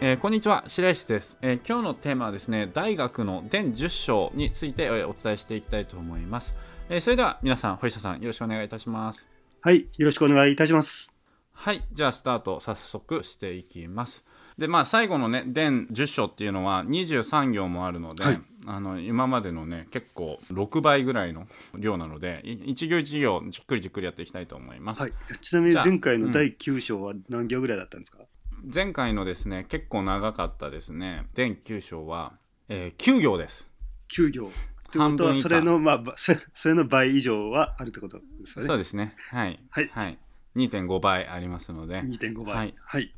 えー、こんにちは白石です、えー、今日のテーマはですね大学の伝10章について、えー、お伝えしていきたいと思います、えそれでは皆さん堀下さんよろしくお願いいたします。はいよろしくお願いいたします。はいじゃあスタート早速していきます。でまあ最後のね伝10章っていうのは23行もあるので、はい、あの今までのね結構6倍ぐらいの量なので一行一行じっくりじっくりやっていきたいと思います、はい、ちなみに前回の第9章は何行ぐらいだったんですか、前回のですね結構長かったですね。全9章は、えー、9行です。9行ということはそれのまあそれの倍以上はあるってことですね。そうですね。はい。はい、はい、2.5倍ありますので。2.5倍。はい、はい、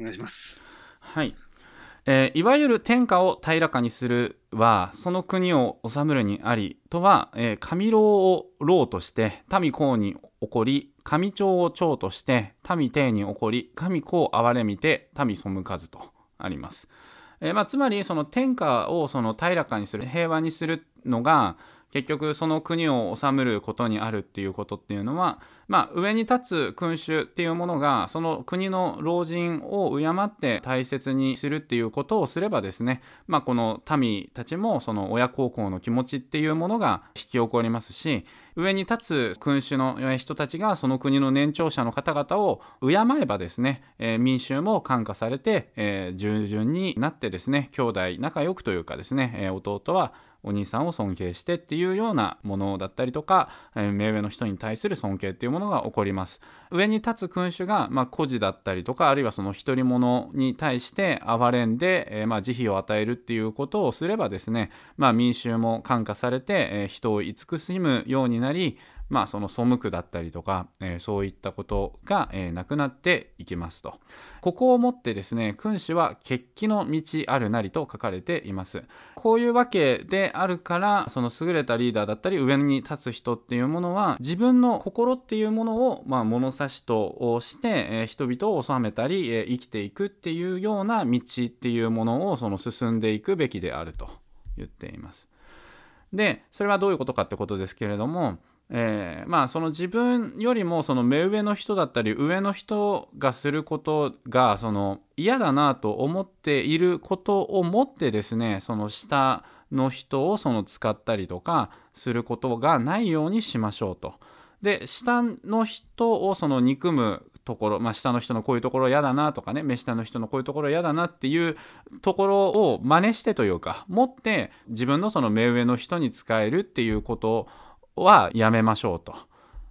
お願いします。はい。えー、いわゆる天下を平らかにするはその国を治むるにありとは、えー、神老を老として民公に起こり神長を長として民帝に起こり神子を憐れみて民背かずとあります。えーまあ、つまりその天下をその平らかにする平和にするのが結局その国を治むることにあるっていうことっていうのは、まあ、上に立つ君主っていうものがその国の老人を敬って大切にするっていうことをすればですね、まあ、この民たちもその親孝行の気持ちっていうものが引き起こりますし上に立つ君主の人たちがその国の年長者の方々を敬えばですね、えー、民衆も感化されて、えー、従順になってですね兄弟仲良くというかですね、えー、弟はお兄さんを尊敬してっていうようなものだったりとか、え、目上の人に対する尊敬っていうものが起こります。上に立つ君主が、まあ、孤児だったりとかあるいはその独り者に対して憐れんで、え、まあ、慈悲を与えるっていうことをすればですね、まあ、民衆も感化されて、え、人を慈しむようになりまあ、その背くだったりとか、えー、そういったことが、えー、なくなっていきますと。ここをもってですね、君主は決起の道あるなりと書かれています。こういうわけであるから、その優れたリーダーだったり、上に立つ人っていうものは、自分の心っていうものを、まあ、物差しとして、えー、人々を治めたり、えー、生きていくっていうような道っていうものを、その進んでいくべきであると言っています。で、それはどういうことかってことですけれども、えー、まあその自分よりもその目上の人だったり上の人がすることがその嫌だなと思っていることをもってですねその下の人をその使ったりとかすることがないようにしましょうと。で下の人をその憎むところ、まあ、下の人のこういうところ嫌だなとかね目下の人のこういうところ嫌だなっていうところを真似してというか持って自分のその目上の人に使えるっていうことをはやめましょうと。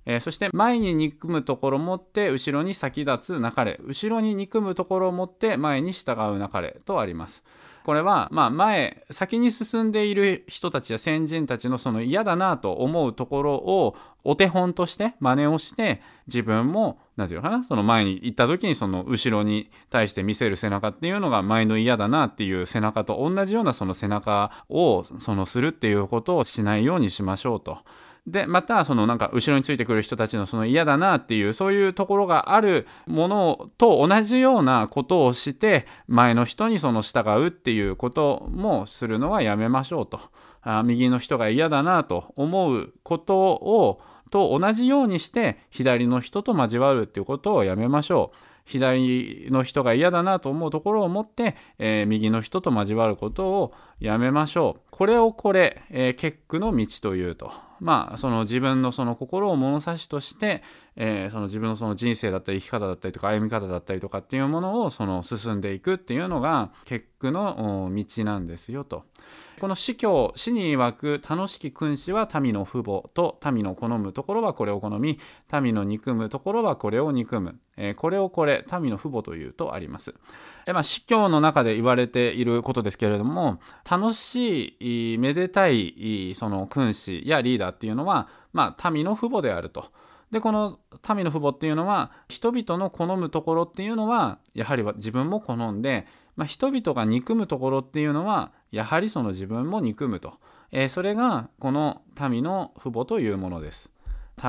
えー、そして前に憎むところを持って後ろに先立つなかれ後ろに憎むところを持って前に従うなかれとあります。これはまあ前先に進んでいる人たちや先人たちのその嫌だなと思うところをお手本として真似をして自分も何て言うのかなその前に行った時にその後ろに対して見せる背中っていうのが前の嫌だなっていう背中と同じようなその背中をそのするっていうことをしないようにしましょうと。でまたそのなんか後ろについてくる人たちのその嫌だなっていうそういうところがあるものと同じようなことをして前の人にその従うっていうこともするのはやめましょうとあ右の人が嫌だなと思うことをと同じようにして左の人と交わるっていうことをやめましょう。左の人が嫌だなと思うところを持って、えー、右の人と交わることをやめましょう。これをこれ、えー、結句の道というと。まあ、その自分のその心を物差しとして、えー、その自分のその人生だったり生き方だったりとか歩み方だったりとかっていうものをその進んでいくっていうのが結句の道なんですよと。この司教死に曰く楽しき君子は民の父母と民の好むところはこれを好み民の憎むところはこれを憎む、えー、これをこれ民の父母というとあります。えまあ、司教の中で言われていることですけれども楽しいめでたいその君子やリーダーっていうのは、まあ、民の父母であると。でこの民の父母っていうのは人々の好むところっていうのはやはり自分も好んで、まあ、人々が憎むところっていうのはやはりその自分も憎むと、えー、それがこの民の父母というものです。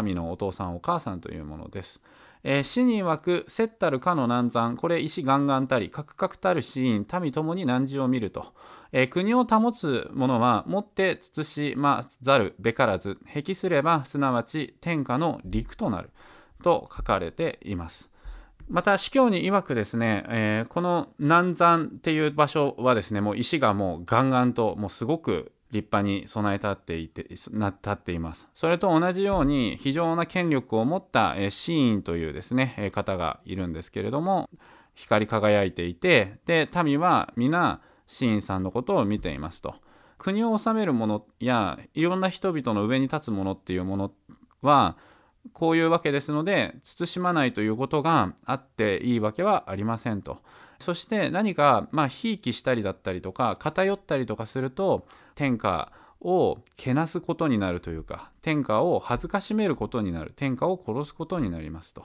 民のお父さんお母さんというものです、えー、死に曰くせったるかの難産。これ石ガンガンたりかくかくたる死因民ともに難事を見ると、えー、国を保つ者はもって慎まざるべからず。壁すればすなわち天下の陸となる。と書かれています。また司教に曰くですね、えー、この南山っていう場所はですねもう石がもうガンガンともうすごく立派に備え立っていてな立っています。それと同じように非常な権力を持った、え、シーンというですね、え、方がいるんですけれども光り輝いていてで民は皆シーンさんのことを見ていますと。国を治めるものやいろんな人々の上に立つものっていうものはこういうわけですので慎まないということがあっていいわけはありませんと。そして何かまあひいきしたりだったりとか偏ったりとかすると天下をけなすことになるというか天下を恥ずかしめることになる天下を殺すことになりますと。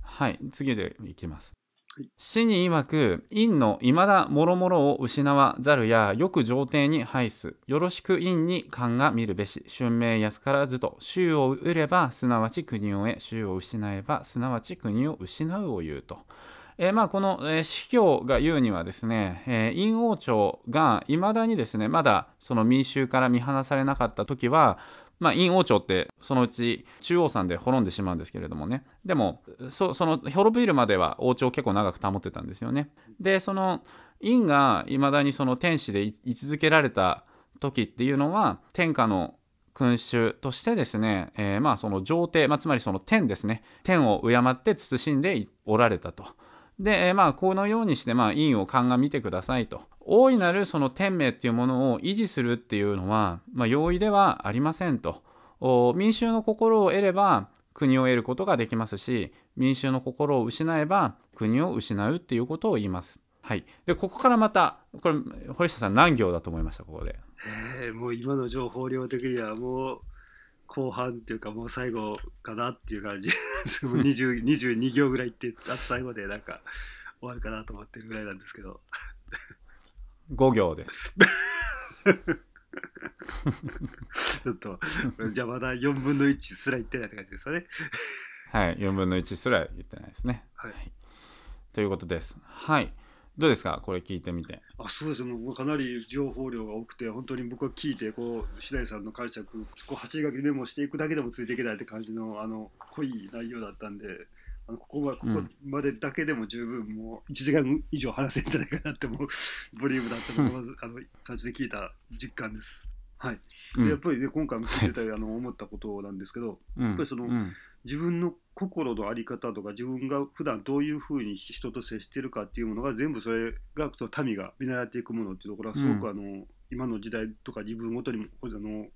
はい次でいきます。死に曰く陰の未だもろもろを失わざるやよく上帝に拝すよろしく陰に勘が見るべし春明安からずと衆を得ればすなわち国を得衆を失えばすなわち国を失うを言うと。えー、まあこの、えー、司教が言うにはですね、えー、陰王朝がいまだにですねまだその民衆から見放されなかった時はまあ、陰王朝ってそのうち中央山で滅んでしまうんですけれどもね。でもその滅びるまでは王朝結構長く保ってたんですよね。でその陰がいまだにその天使で居続けられた時っていうのは天下の君主としてですね、えー、まあその上帝、まあ、つまりその天ですね。天を敬って慎んでおられたと。で、えー、まあこのようにしてまあ陰を鑑みてくださいと大いなるその天命っていうものを維持するっていうのは、まあ、容易ではありませんと民衆の心を得れば国を得ることができますし民衆の心を失えば国を失うっていうことを言います。はい、でここからまたこれ堀下さん何行だと思いましたここで？えー、もう今の情報量的にはもう後半っていうかもう最後かなっていう感じ 22行ぐらいってあと最後でなんか終わるかなと思ってるぐらいなんですけど5行です。ちょっと、じゃあまだ4分の1すら言ってないって感じですよね。はい、4分の1すら言ってないですね。はい、ということです。はい。どうですか？これ聞いてみて。あそうですもうかなり情報量が多くて本当に僕は聞いてこう白井さんの解釈こう走り書きメモしていくだけでもついていけないって感じのあの濃い内容だったんであのここはここまでだけでも十分もう1時間以上話せんじゃないかなって思うボリュームだったのがまずあの最初で聞いた実感です。はい、でやっぱりね今回も聞いてたあの思ったことなんですけど、やっぱりその、自分の心の在り方とか自分が普段どういうふうに人と接してるかっていうものが全部それがその民が見習っていくものっていうところはすごくあの、今の時代とか自分ごとにもあの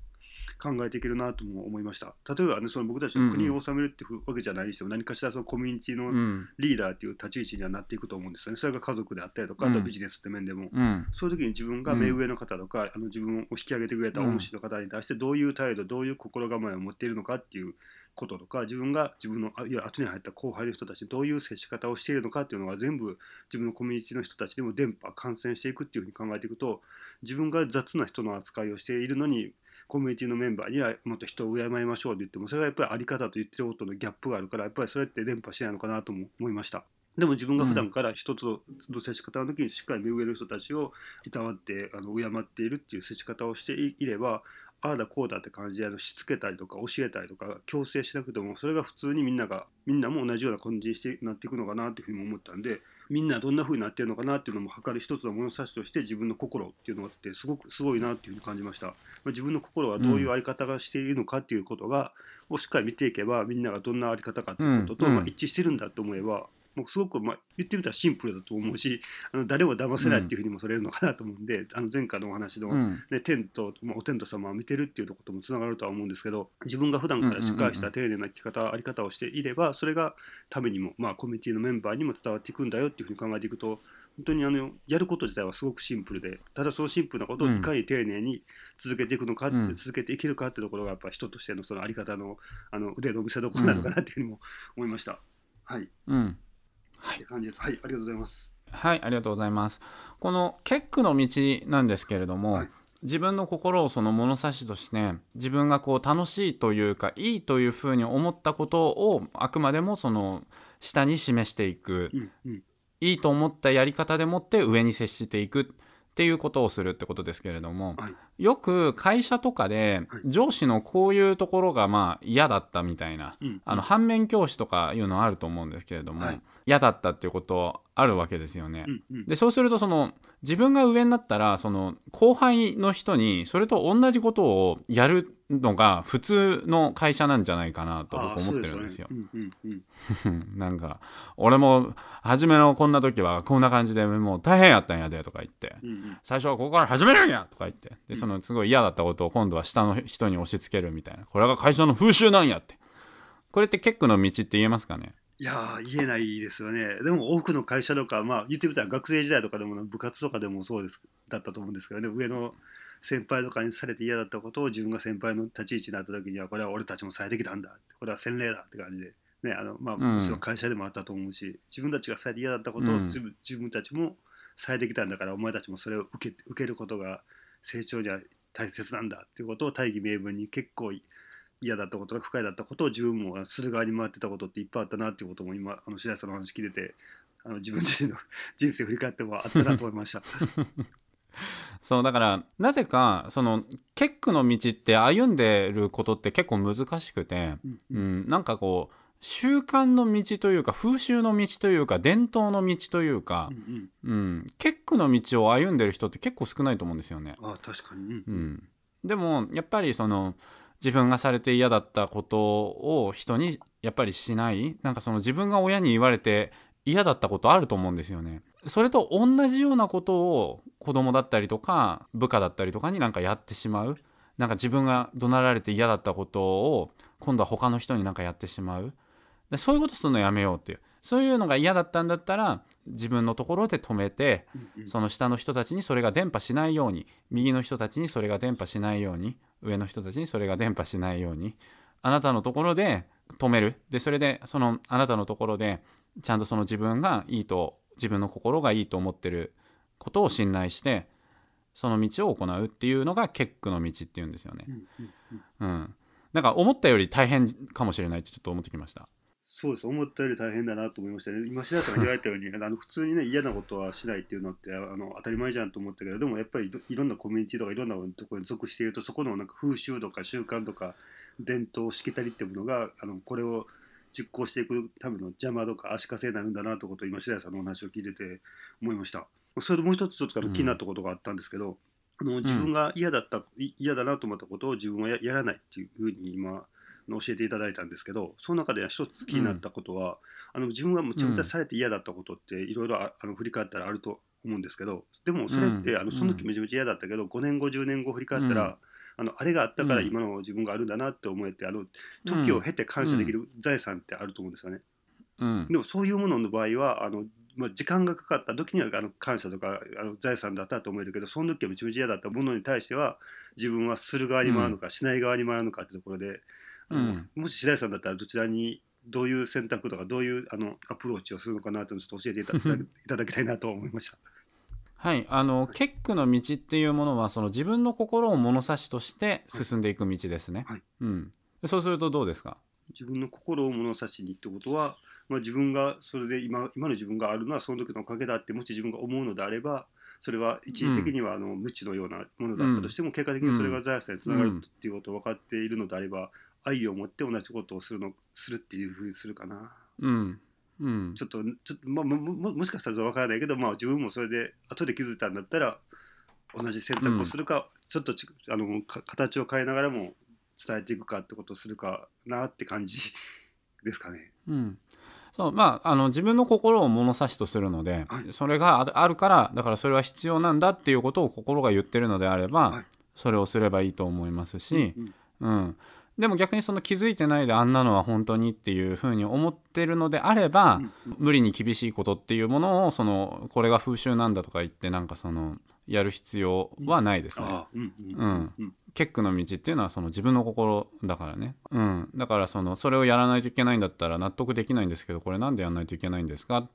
考えていけるなとも思いました。例えば、ね、その僕たちの国を治めるっていうわけじゃないにしても、何かしらそのコミュニティのリーダーっていう立ち位置にはなっていくと思うんですよね。それが家族であったりとか、あとビジネスって面でも、そういう時に自分が目上の方とか、あの自分を引き上げてくれた恩師の方に対してどういう態度どういう心構えを持っているのかっていうこととか自分が自分のいわゆる後に入った後輩の人たちどういう接し方をしているのかっていうのが全部自分のコミュニティの人たちでも電波感染していくっていうふうに考えていくと自分が雑な人の扱いをしているのにコミュニティのメンバーにはもっと人を敬いましょうと言ってもそれはやっぱりあり方と言ってることのギャップがあるからやっぱりそれって伝播しないのかなとも思いました。でも自分が普段から人との接し方の時にしっかり目上の人たちをいたわってあの敬っているっていう接し方をしていればああだこうだって感じであのしつけたりとか教えたりとか強制しなくてもそれが普通にみんながみんなも同じような感じにしてなっていくのかなっていうふうに思ったんでみんなどんな風になってるのかなっていうのも測る一つの物差しとして自分の心っていうのがあってすごくすごいなっていうふうに感じました。自分の心はどういう在り方がしているのかっていうことが、をしっかり見ていけばみんながどんな在り方かっていうことと、まあ、一致してるんだと思えばもうすごく、まあ、言ってみたらシンプルだと思うしあの誰も騙せないっていうふうにも取れるのかなと思うんで、うん、あの前回のお話の、ね、天と、まあ、お天道様を見てるっていうこともつながるとは思うんですけど自分が普段からしっかりした丁寧な生き方、あり方をしていればそれがためにも、まあ、コミュニティのメンバーにも伝わっていくんだよっていうふうに考えていくと本当にあのやること自体はすごくシンプルでただそのシンプルなことをいかに丁寧に続けていくのか、うん、続けていけるかっていうところがやっぱ人としてのそのあり方のあの腕の見せ所なのかなっていうふうにも思いました。はい、うんはい、感じです。はい、ありがとうございます。はい、ありがとうございます。この結句の道なんですけれども、はい、自分の心をその物差しとして自分がこう楽しいというかいいというふうに思ったことをあくまでもその下に示していく、うんうん、いいと思ったやり方でもって上に接していくっていうことをするってことですけれども、はい、よく会社とかではい。上司のこういうところがまあ嫌だったみたいな、うんあの反面教師とかいうのあると思うんですけれども、はい。嫌だったっていうことあるわけですよね。うんうん。でそうするとその自分が上になったらその後輩の人にそれと同じことをやるのが普通の会社なんじゃないかなとあ僕思ってるんですよ。そうね。うんうんうん。なんか俺も初めのこんな時はこんな感じでもう大変やったんやでとか言ってうんうん。最初はここから始めるんやとか言ってでそのすごい嫌だったことを今度は下の人に押し付けるみたいな。これが会社の風習なんやって。これって結構の道って言えますかね？いやー言えないですよね。でも多くの会社とかまあ言ってみたら学生時代とかでも部活とかでもそうですだったと思うんですけどね。上の先輩とかにされて嫌だったことを自分が先輩の立ち位置になった時にはこれは俺たちもされてきたんだこれは洗礼だって感じで、ねあのまあ、うん。もちろん会社でもあったと思うし、自分たちがされて嫌だったことをうん。自分,、自分たちもされてきたんだからお前たちもそれを受け受けることが成長には大切なんだっていうことを大義名分に結構嫌だったことが不快だったことを自分もする側に回ってたことっていっぱいあったなっていうことも今あの白井さんの話聞いててあの自分自身の 人生振り返ってもあったなと思いました。そうだからなぜかその結句の道って歩んでることって結構難しくて、うん、なんかこう習慣の道というか風習の道というか伝統の道というかう、んうん。うん、結句の道を歩んでる人って結構少ないと思うんですよね。あ確かに、うん。うん、でもやっぱりその自分がされて嫌だったことを人にやっぱりしない？なんかその自分が親に言われて嫌だったことあると思うんですよね。それと同じようなことを子供だったりとか部下だったりとかになんかやってしまう？なんか自分が怒鳴られて嫌だったことを今度は他の人になんかやってしまう？そういうことするのやめようっていう。そういうのが嫌だったんだったら自分のところで止めてうんうんその下の人たちにそれが伝播しないように右の人たちにそれが伝播しないように上の人たちにそれが伝播しないようにあなたのところで止めるでそれでそのあなたのところでちゃんとその自分がいいと自分の心がいいと思ってることを信頼してその道を行うっていうのが結句の道っていうんですよね。うんうんうんうん、なんか思ったより大変かもしれないってちょっと思ってきました。そうです。思ったより大変だなと思いましたね。今白井さんが言われたように あの普通にね嫌なことはしないっていうのってあの当たり前じゃんと思ったけどでもやっぱりいろんなコミュニティとかいろんなところに属しているとそこのなんか風習とか習慣とか伝統しきたりっていうものがあのこれを実行していくための邪魔とか足かせになるんだなということを今白井さんのお話を聞いてて思いました。それでもう一つちょっと気になったことがあったんですけど、あの自分が嫌だった、い嫌だなと思ったことを自分はややらないっていうふうに今教えていただいたんですけどその中で一つ気になったことは、あの自分がむちゃむちゃされて嫌だったことっていろいろああの振り返ったらあると思うんですけどでもそれって、うん。あのその時めちゃめちゃ嫌だったけど、5年後10年後振り返ったら、うん。あのあれがあったからうん。今の自分があるんだなって思えてあの時を経て感謝できる財産ってあると思うんですよね。うん。でもそういうものの場合はあの、まあ、時間がかかった時にはあの感謝とかあの財産だったと思えるけどその時はめちゃめちゃ嫌だったものに対しては自分はする側に回るのか、しない側に回るのかってところで、うん。もし白井さんだったらどちらにどういう選択とかどういうあのアプローチをするのかなというのをちょっと教えていただいただきたいなと思いました。はい、あの結句の道っていうものはその自分の心を物差しとして進んでいく道ですね。はい。うん、でそうするとどうですか？自分の心を物差しにってことは、まあ、自分がそれで今今の自分があるのはその時のおかげだってもし自分が思うのであればそれは一時的にはあの無知のようなものだったとしても、結果的にそれが財産につながるっていうことを分かっているのであれば、愛を持って同じことをするのするっていうふうにするかな。うん。うん。ちょっとちょっと、まあ、もももしかしたら分からないけど、まあ、自分もそれで後で気づいたんだったら同じ選択をするか、ちょっとちあのか形を変えながらも伝えていくかってことをするかなって感じですかね。うん。そうまあ、あの自分の心を物差しとするので、はい。それがあるからだからそれは必要なんだっていうことを心が言ってるのであれば、はい。それをすればいいと思いますし、うん。うんでも逆にその気づいてないであんなのは本当にっていうふうに思ってるのであれば、無理に厳しいことっていうものをそのこれが風習なんだとか言ってなんかそのやる必要はないですね。ああうんうんうん。うん。結句の道っていうのはその自分の心だからね、うん、だからそのそれをやらないといけないんだったら納得できないんですけどこれなんでやらないといけないんですかっ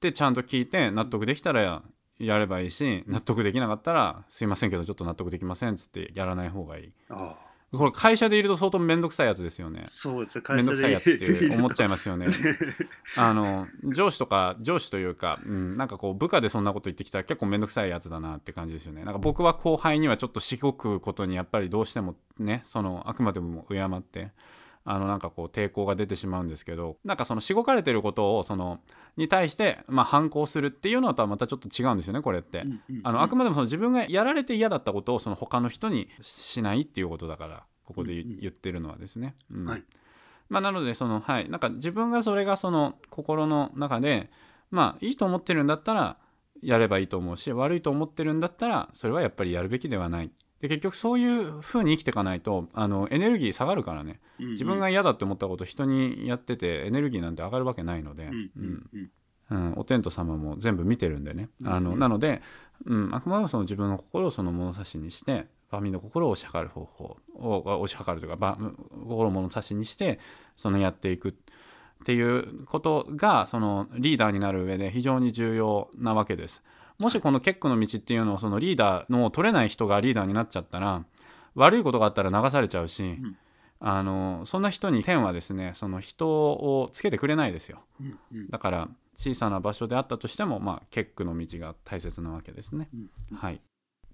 てちゃんと聞いて納得できたらややればいいし納得できなかったらすいませんけどちょっと納得できませんっつってやらない方がいい。あこれ会社でいると相当面倒くさいやつですよね。そうですね。面倒くさいやつって思っちゃいまますよね。あの上司とか上司というか、うん、なんかこう部下でそんなこと言ってきたら結構面倒くさいやつだなって感じですよね。なんか僕は後輩にはちょっとしごくことにやっぱりどうしてもねそのあくまでも敬ってあのなんかこう抵抗が出てしまうんですけどなんかそのしごかれてることをそのに対してまあ反抗するっていうのとはまたちょっと違うんですよねこれって、あのあくまでもその自分がやられて嫌だったことをその他の人にしないっていうことだからここで言ってるのはですね。うん、はい。まあ、なのでそのはい。なんか自分がそれがその心の中でまあいいと思ってるんだったらやればいいと思うし悪いと思ってるんだったらそれはやっぱりやるべきではないで結局そういう風に生きていかないとあのエネルギー下がるからね、うんうん、自分が嫌だって思ったこと人にやっててエネルギーなんて上がるわけないので、うんうんうん、お天道様も全部見てるんでね、あのなので、うん、あくまでもその自分の心をその物差しにして万民の心を推し量る方法を推し量るというか心を物差しにしてそのやっていくっていうことがそのリーダーになる上で非常に重要なわけです。もしこの結句の道っていうのをそのリーダーの取れない人がリーダーになっちゃったら悪いことがあったら流されちゃうし、うん、あのそんな人に天はですねその人をつけてくれないですよ、うんうん、だから小さな場所であったとしても、まあ、結句の道が大切なわけですね、うん、はい。っ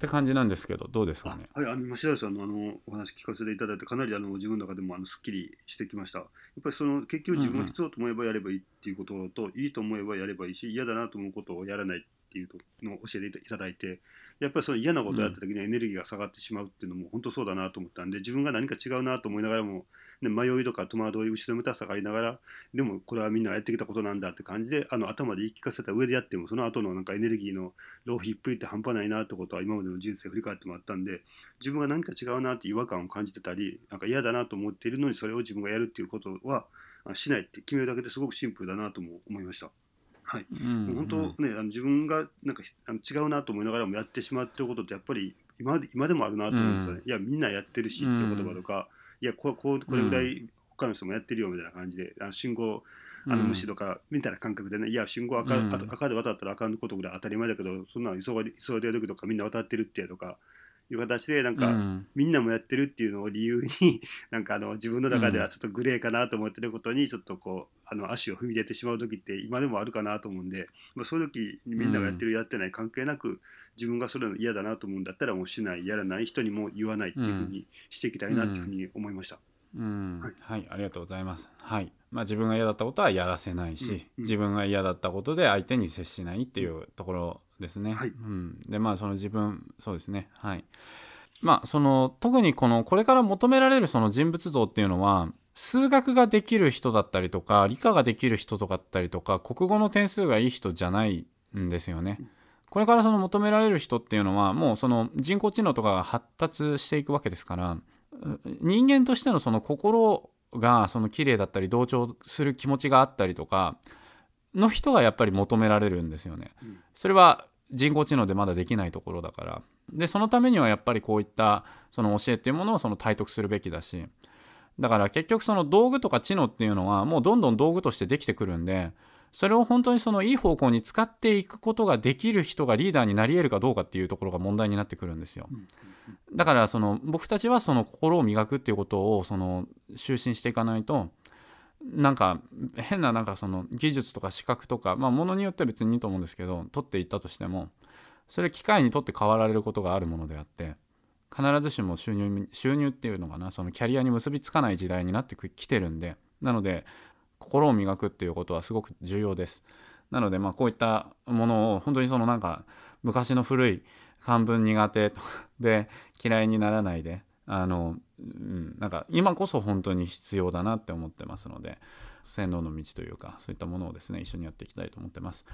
て感じなんですけどどうですかね？はいあの白石さんのあのお話聞かせていただいてかなりあの自分の中でもあのすっきりしてきました。やっぱりその結局自分が必要と思えばやればいいっていうことと、うんうん、いいと思えばやればいいし嫌だなと思うことをやらない。っていうのを教えていただいてやっぱりその嫌なことをやった時にエネルギーが下がってしまうっていうのも本当そうだなと思ったんで自分が何か違うなと思いながらも、ね、迷いとか戸惑い後ろめたさがありながらでもこれはみんながやってきたことなんだって感じであの頭で言い聞かせた上でやってもその後のなんかエネルギーの浪費っぷりって半端ないなってことは今までの人生振り返ってもらったんで自分が何か違うなって違和感を感じてたりなんか嫌だなと思っているのにそれを自分がやるっていうことはしないって決めるだけですごくシンプルだなとも思いました。はい、うん本当ねあの自分がなんかあの違うなと思いながらもやってしまってることってやっぱり今で今でもあるなと思うんですよね、うん、いやみんなやってるしっていう言葉とか、いやこここれぐらい他の人もやってるよみたいな感じであの信号あの無視とかみたいな感覚でね、いや信号赤,、赤で渡ったらあかんことぐらい当たり前だけどそんなの急いで急いでる時とかみんな渡ってるってとかいう形でなんか、うん、みんなもやってるっていうのを理由に なんかあの自分の中ではちょっとグレーかなと思ってることにちょっとこうあの足を踏み入れてしまう時って今でもあるかなと思うんで、まあ、そういう時にみんながやってるやってない関係なく自分がそれの嫌だなと思うんだったらもうしないやらない人にも言わないっていうふうにしていきたいなっていうふうに思いました。うん、はい、はい、ありがとうございます。はい、まあ自分が嫌だったことはやらせないし、うん。うん、自分が嫌だったことで相手に接しないっていうところですね。はい、うん、でまあその自分そうですねはいまあその特にこのこれから求められるその人物像っていうのは数学ができる人だったりとか理科ができる人とかったりとか国語の点数がいい人じゃないんですよね。これからその求められる人っていうのはもうその人工知能とかが発達していくわけですから人間としてのその心がその綺麗だったり同調する気持ちがあったりとかの人がやっぱり求められるんですよね。それは人工知能でまだできないところだから。でそのためにはやっぱりこういったその教えっていうものをその体得するべきだし。だから結局その道具とか知能っていうのはもうどんどん道具としてできてくるんでそれを本当にそのいい方向に使っていくことができる人がリーダーになり得るかどうかっていうところが問題になってくるんですよ。だからその僕たちはその心を磨くっていうことをその就寝していかないとなんか変ななんかその技術とか資格とかまあものによっては別にいいと思うんですけど取っていったとしてもそれ機械にとって変わられることがあるものであって必ずしも収入収入っていうのかなそのキャリアに結びつかない時代になってきてるんでなので心を磨くっていうことはすごく重要です。なのでまあこういったものを本当にそのなんか昔の古い漢文苦手で嫌いにならないであの、うん、なんか今こそ本当に必要だなって思ってますので洗脳の道というかそういったものをですね一緒にやっていきたいと思ってます。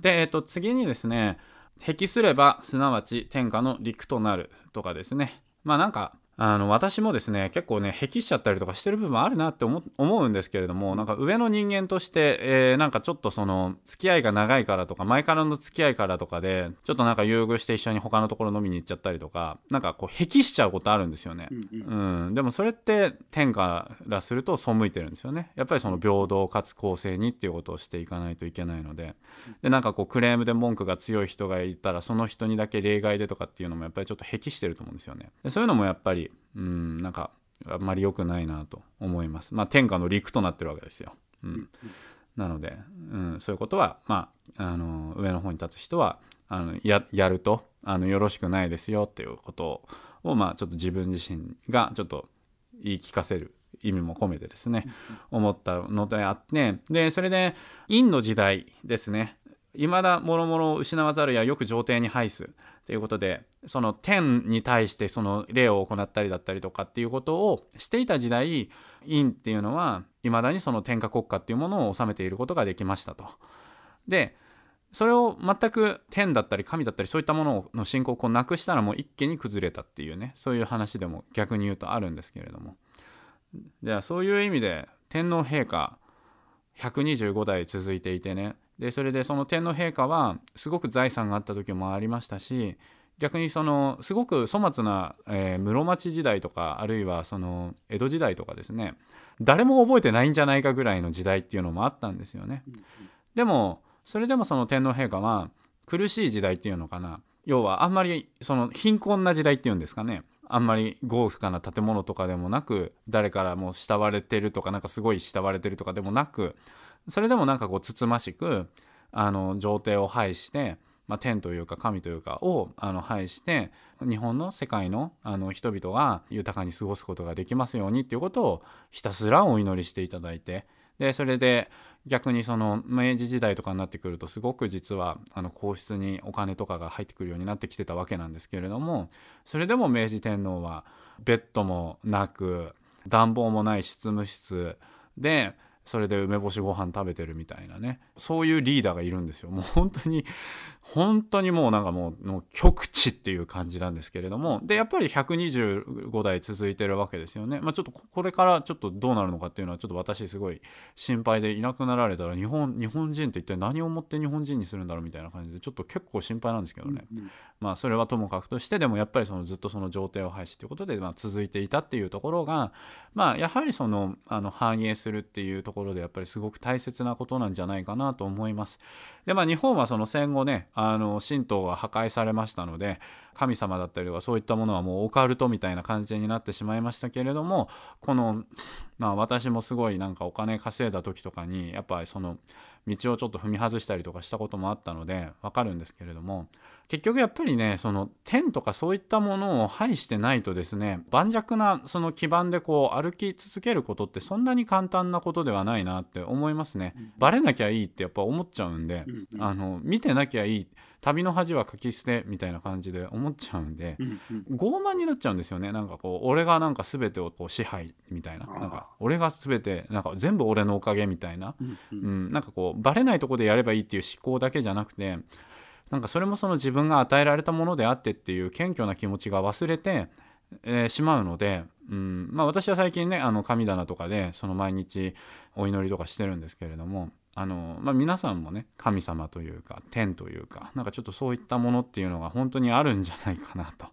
で、えっと、次にですね適すればすなわち天下の陸となるとかですねまあなんかあの私もですね結構ね癖しちゃったりとかしてる部分あるなって思うんですけれどもなんか上の人間として、えー、なんかちょっとその付き合いが長いからとか前からの付き合いからとかでちょっとなんか優遇して一緒に他のところ飲みに行っちゃったりとかなんかこう癖しちゃうことあるんですよね、うん、うん、でもそれって天からすると背いてるんですよね。やっぱりその平等かつ公正にっていうことをしていかないといけないので。でなんかこうクレームで文句が強い人がいたらその人にだけ例外でとかっていうのもやっぱりちょっと癖してると思うんですよね。でそういうのもやっぱりうんなんかあんまり良くないなと思います。まあ天下の陸となってるわけですよ。うん、なので、うん、そういうことは、まあ、あの上の方に立つ人はあのややるとあのよろしくないですよっていうことを、まあ、ちょっと自分自身がちょっと言い聞かせる意味も込めてですね、思ったのであってでそれで陰の時代ですね未だ諸々を失わざるやよく上帝に拝すということでその天に対してその礼を行ったりだったりとかっていうことをしていた時代陰っていうのは未だにその天下国家っていうものを治めていることができましたと。でそれを全く天だったり神だったりそういったものの信仰をなくしたらもう一気に崩れたっていうねそういう話でも逆に言うとあるんですけれどもじゃあそういう意味で天皇陛下125代続いていてねでそれでその天皇陛下はすごく財産があった時もありましたし逆にそのすごく粗末な、えー、室町時代とかあるいはその江戸時代とかですね誰も覚えてないんじゃないかぐらいの時代っていうのもあったんですよね。でもそれでもその天皇陛下は苦しい時代っていうのかな要はあんまりその貧困な時代っていうんですかねあんまり豪華な建物とかでもなく誰からも慕われてるとかなんかすごい慕われてるとかでもなくそれでもなんかこうつつましくあの上帝を拝して、まあ、天というか神というかをあの拝して日本の世界のあの人々が豊かに過ごすことができますようにっていうことをひたすらお祈りしていただいてでそれで逆にその明治時代とかになってくるとすごく実はあの皇室にお金とかが入ってくるようになってきてたわけなんですけれどもそれでも明治天皇はベッドもなく暖房もない執務室でそれで梅干しご飯食べてるみたいなね。そういうリーダーがいるんですよ。もう本当に本当にもうなんかもうも極地っていう感じなんですけれどもでやっぱり125代続いてるわけですよね、まあ、ちょっとこれからちょっとどうなるのかっていうのはちょっと私すごい心配でいなくなられたら日本日本人って一体何をもって日本人にするんだろうみたいな感じでちょっと結構心配なんですけどね、うん。うん、まあそれはともかくとしてでもやっぱりそのずっとその状態を廃止ということでまあ続いていたっていうところがまあやはりそのあの反映するっていうところでやっぱりすごく大切なことなんじゃないかなと思います。でまあ日本はその戦後ねあの神道は破壊されましたので神様だったりとかそういったものはもうオカルトみたいな感じになってしまいましたけれどもこのまあ私もすごいなんかお金稼いだ時とかにやっぱりその道をちょっと踏み外したりとかしたこともあったのでわかるんですけれども結局やっぱりねその天とかそういったものを排してないとですね盤石なその基盤でこう歩き続けることってそんなに簡単なことではないなって思いますね。バレなきゃいいってやっぱ思っちゃうんで、あの見てなきゃいい旅の恥は書き捨てみたいな感じで思っちゃうんで、傲慢になっちゃうんですよね。なんかこう俺がなんか全てをこう支配みたいな。なんか俺が全てなんか全部俺のおかげみたいな、うん、なんかこうバレないとこでやればいいっていう思考だけじゃなくてなんかそれもその自分が与えられたものであってっていう謙虚な気持ちが忘れて、えー、しまうので、うん。まあ、私は最近ねあの神棚とかでその毎日お祈りとかしてるんですけれどもあの、まあ、皆さんもね神様というか天というかなんかちょっとそういったものっていうのが本当にあるんじゃないかなと、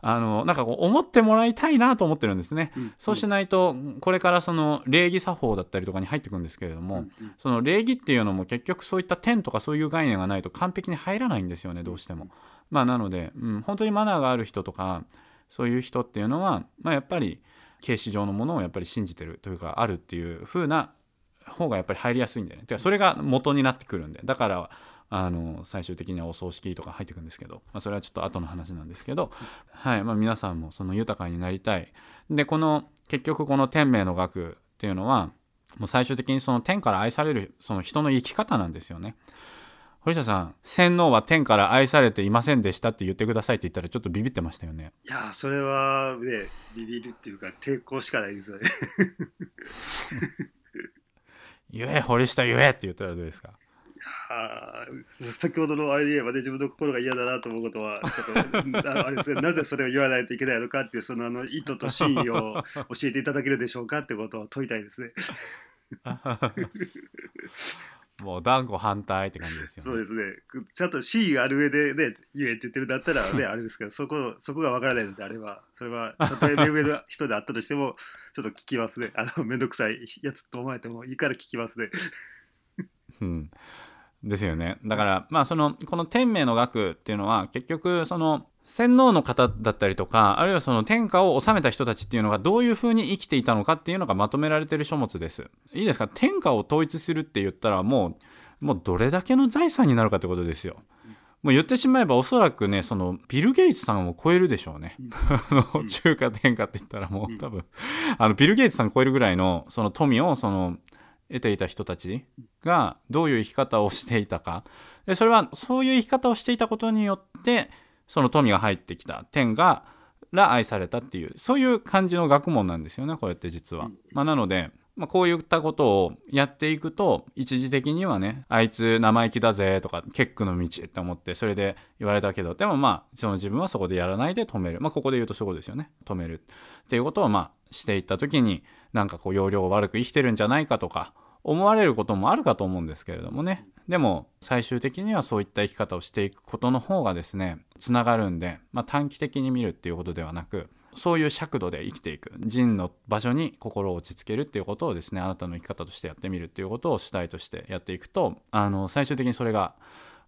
あのなんかこう思ってもらいたいなと思ってるんですね、うん、そうしないとこれからその礼儀作法だったりとかに入ってくるんですけれども、うん、その礼儀っていうのも結局そういった天とかそういう概念がないと完璧に入らないんですよねどうしても。まあ、なので、うん、本当にマナーがある人とかそういう人っていうのは、まあ、やっぱり形式上のものをやっぱり信じてるというかあるっていう風な方がやっぱり入りやすいんだよね。てかそれが元になってくるんで。だからあの最終的にはお葬式とか入ってくるんですけど、まあ、それはちょっと後の話なんですけど、はい。まあ、皆さんもその豊かになりたい。でこの結局この天命の学っていうのはもう最終的にその天から愛されるその人の生き方なんですよね。堀下さん洗脳は天から愛されていませんでしたって言ってくださいって言ったらちょっとビビってましたよね。いやそれはねビビるっていうか抵抗しかないですよね。言え堀下言えって言ったらどうですか？あ先ほどのあれで言えばね自分の心が嫌だなと思うことはちょっとあれです、ね、なぜそれを言わないといけないのかっていうそのあの意図と真意を教えていただけるでしょうかってことを問いたいですね。もう断固反対って感じですよね。そうですね。ちゃんと真意がある上でね、言えって言ってるんだったらね、あれですけど、そこ、そこがわからないのであれば、それは、たとえ目上の人であったとしても、ちょっと聞きますね。あの、めんどくさいやつと思われてもいいから聞きますね。うん。ですよね。だから、まあ、その、この天命の学っていうのは、結局、その、洗脳の方だったりとかあるいはその天下を治めた人たちっていうのがどういうふうに生きていたのかっていうのがまとめられてる書物です。いいですか？天下を統一するって言ったらもうもうどれだけの財産になるかってことですよ。もう言ってしまえばおそらくねそのビル・ゲイツさんを超えるでしょうね、中華天下って言ったらもう多分。あのビル・ゲイツさん超えるぐらいのその富をその得ていた人たちがどういう生き方をしていたか。でそれはそういう生き方をしていたことによってその富が入ってきた天がら愛されたっていうそういう感じの学問なんですよねこれって実は。まあ、なので、まあ、こういったことをやっていくと一時的にはねあいつ生意気だぜとか結句の道って思ってそれで言われたけどでもまあその自分はそこでやらないで止める。まあここで言うとそうですよね。止める。っていうことをまあしていった時になんかこう容量悪く生きてるんじゃないかとか思われることもあるかと思うんですけれどもねでも最終的にはそういった生き方をしていくことの方がですねつながるんで、まあ、短期的に見るっていうことではなくそういう尺度で生きていく。人の場所に心を落ち着けるっていうことをですねあなたの生き方としてやってみるっていうことを主体としてやっていくとあの最終的にそれが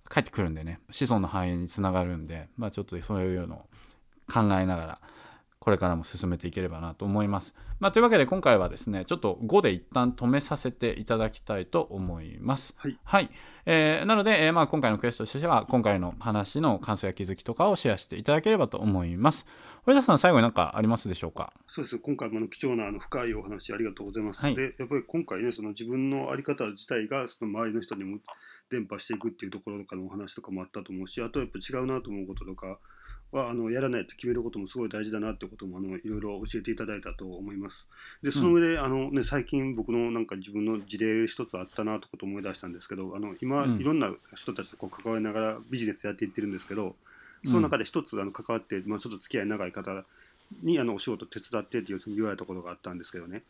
返ってくるんでね子孫の繁栄につながるんで、まあ、ちょっとそういうのを考えながらこれからも進めていければなと思います。まあ、というわけで今回はですねちょっと5で一旦止めさせていただきたいと思います。はい、はいえーなので、えーまあ、今回のクエストとしては今回の話の感想や気づきとかをシェアしていただければと思います。堀田さん最後に何かありますでしょうか？そうです今回もあの貴重なあの深いお話ありがとうございます。はいでやっぱり今回ねその自分の在り方自体がその周りの人にも伝播していくっていうところとかのお話とかもあったと思うしあとやっぱ違うなと思うこととかはあのやらないと決めることもすごい大事だなってこともあのいろいろ教えていただいたと思います。でその上で、あのね、最近僕のなんか自分の事例一つあったなってことを思い出したんですけどあの今、うん。いろんな人たちとこう関わりながらビジネスやっていってるんですけどその中で一つあの関わって、まあ、ちょっと付き合い長い方にあのお仕事手伝ってって言われたことがあったんですけどね、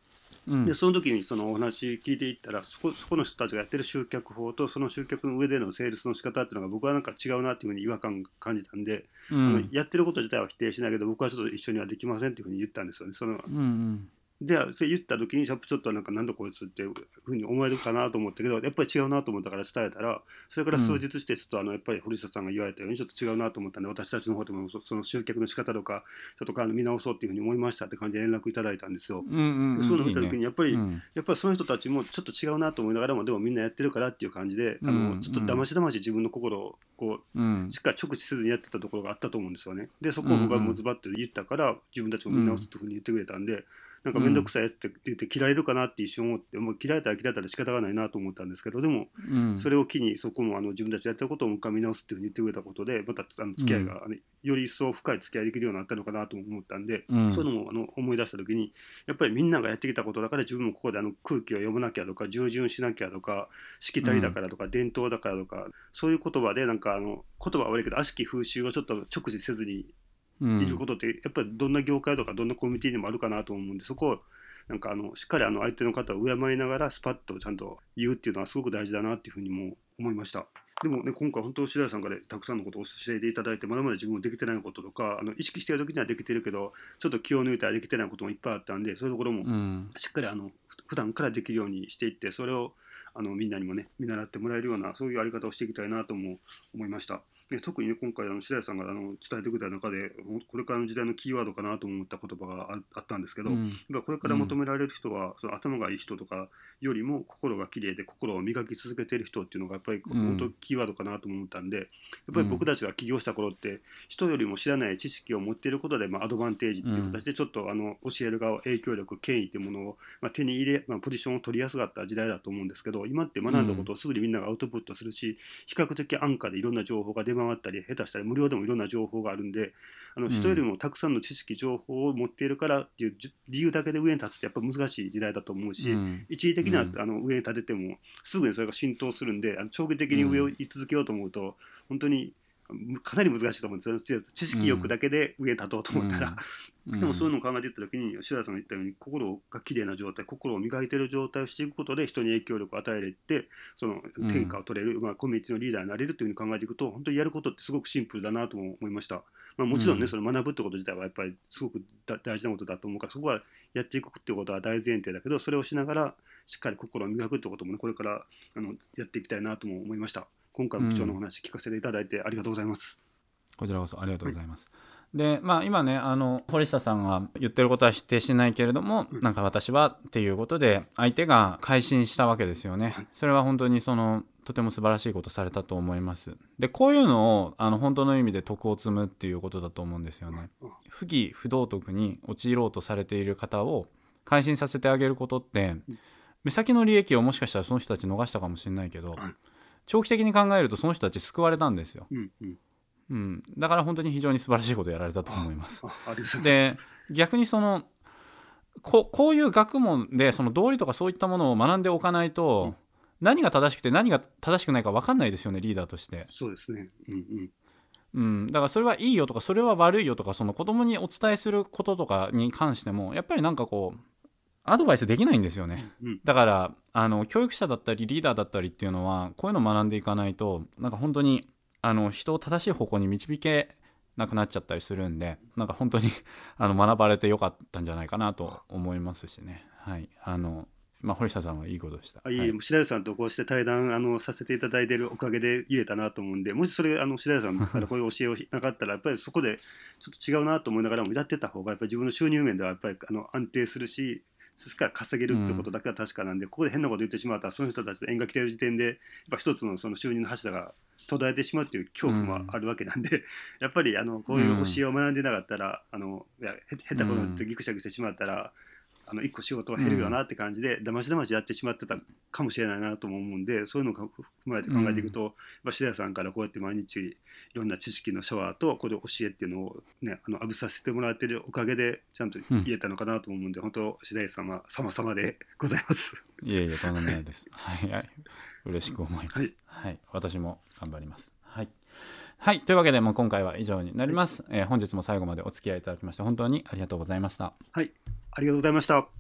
うん。でその時にそのお話聞いていったらそこそこの人たちがやってる集客法とその集客の上でのセールスの仕方っていうのが僕はなんか違うなっていうふうに違和感を感じたんで、うあのんやってること自体は否定しないけど僕はちょっと一緒にはできませんっていうふうに言ったんですよね。そのうんうんじゃあそれ言った時にちょっとなんかなんだこいつっていうふうに思えるかなと思ったけどやっぱり違うなと思ったから伝えたらそれから数日してちょっとあのやっぱり堀下さんが言われたようにちょっと違うなと思ったんで私たちの方でもそその集客の仕方とかちょっとあの見直そうっていうふうに思いましたって感じで連絡いただいたんですよ。うんうんうんでそういうのを見た時にやっぱりうんやっぱりその人たちもちょっと違うなと思いながらもでもみんなやってるからっていう感じで、あうんのちょっとだましだまし自分の心をこうんうしっかり直視せずにやってたところがあったと思うんですよね。でそこを僕はもうズバッと言ったから自分たちも見直すっていうふうに言ってくれたんで、なんか面倒くさいやつって言って切られるかなって一瞬思ってもう切られたら切られたら仕方がないなと思ったんですけどでもうん。それを機にそこもあの自分たちやってることをもう一回見直すっていうふうに言ってくれたことでまたあの付き合いが、より一層深い付き合いできるようになったのかなと思ったんで、うん。そういうのもあの思い出した時にやっぱりみんながやってきたことだから自分もここであの空気を読まなきゃとか従順しなきゃとかしきたりだからとか伝統だからとか、そういう言葉でなんかあの言葉は悪いけど悪しき風習をちょっと直視せずにうんいることってやっぱりどんな業界とかどんなコミュニティにもあるかなと思うんでそこをなんかあのしっかりあの相手の方を敬いながらスパッとちゃんと言うっていうのはすごく大事だなっていうふうにも思いました。でもね、今回本当白井さんからたくさんのことを教えていただいてまだまだ自分もできてないこととかあの意識してる時にはできてるけどちょっと気を抜いたらできてないこともいっぱいあったんでそういうところもしっかりあのふ普段からできるようにしていってそれをあのみんなにもね見習ってもらえるようなそういうやり方をしていきたいなとも思いました。ね、特にね今回あの白井さんがあの伝えてくれた中でこれからの時代のキーワードかなと思った言葉がああったんですけど、うん。これから求められる人は、その頭がいい人とかよりも心が綺麗で心を磨き続けている人っていうのがやっぱりうん。本当キーワードかなと思ったんで、やっぱり僕たちが起業した頃って人よりも知らない知識を持っていることで、まあ、アドバンテージっていう形でちょっとあの教える側影響力権威っていうものを、まあ、手に入れ、まあ、ポジションを取りやすかった時代だと思うんですけど今って学んだことをすぐにみんながアウトプットするし、比較的安価でいろんな情報が出回ったり下手したら無料でもいろんな情報があるんであのうん。人よりもたくさんの知識情報を持っているからっていうじ理由だけで上に立つってやっぱ難しい時代だと思うし、うん。一時的な、うん。あの上に立ててもすぐにそれが浸透するんであの長期的に上を居続けようと思うと、本当にむかなり難しいと思うんですよ。知識欲だけで上に立とうと思ったら、うん。でもそういうのを考えていった時に白田さんが言ったように心が綺麗な状態心を磨いている状態をしていくことで人に影響力を与えれてそのうん天下を取れる、まあ、コミュニティのリーダーになれるというふうに考えていくと本当にやることってすごくシンプルだなとも思いました。まあ、もちろんね、うん。その学ぶってこと自体はやっぱりすごくだ大事なことだと思うからそこはやっていくってことは大前提だけどそれをしながらしっかり心を磨くってこともねこれからあのやっていきたいなとも思いました今回も貴重なお話聞かせていただいてありがとうございます、こちらこそありがとうございます。でまあ今ねあの堀下さんが言ってることは否定しないけれども、なんか私はっていうことで相手が改心したわけですよね。それは本当にそのとても素晴らしいことされたと思います。でこういうのをあの本当の意味で徳を積むっていうことだと思うんですよね。不義不道徳に陥ろうとされている方を改心させてあげることって目先の利益をもしかしたらその人たち逃したかもしれないけどはい長期的に考えるとその人たち救われたんですよ。うんうん。うん、だから本当に非常に素晴らしいことをやられたと思います。で逆にそのここういう学問でその道理とかそういったものを学んでおかないと、何が正しくて何が正しくないか分かんないですよねリーダーとして。そうですね。うんうん。うん、だからそれはいいよとかそれは悪いよとかその子供にお伝えすることとかに関してもやっぱりなんかこうアドバイスできないんですよね。うんだからあの教育者だったりリーダーだったりっていうのはこういうのを学んでいかないとなんか本当にあの人を正しい方向に導けなくなっちゃったりするんでなんか本当に あの学ばれてよかったんじゃないかなと思いますしね。はいあのまあ、堀下さんはいいことでした。あいえ、はい白石さんとこうして対談あのさせていただいているおかげで言えたなと思うんで、もしそれ、あの白石さん からこういう教えをなかったら、やっぱりそこでちょっと違うなと思いながらもやってた方が、やっぱり自分の収入面ではやっぱりあの安定するし、そしてから稼げるってことだけは確かなんで、ここで変なこと言ってしまったら、その人たちと縁が来てる時点で、やっぱ一つのその収入の柱が途絶えてしまうっていう恐怖もあるわけなんで、やっぱりあのこういう教えを学んでなかったら、あのいやへ下手なこと言ってギクシャクしてしまったら、あの一個仕事が減るよなって感じで、だましだましやってしまってたかもしれないなとも思うんで、そういうのを踏まえて考えていくと、やっぱ白谷さんからこうやって毎日いろんな知識のシャワーとこれ教えっていうのをね、あの浴びさせてもらってるおかげでちゃんと言えたのかなと思うんで、本当白谷さんは様々でございます。いえいえ、とんでもないです。はい、はい嬉しく思います。ははいい、私も頑張ります。はい。はい、というわけで、もう今回は以上になります、えー本日も最後までお付き合いいただきまして、本当にありがとうございました。はい、ありがとうございました。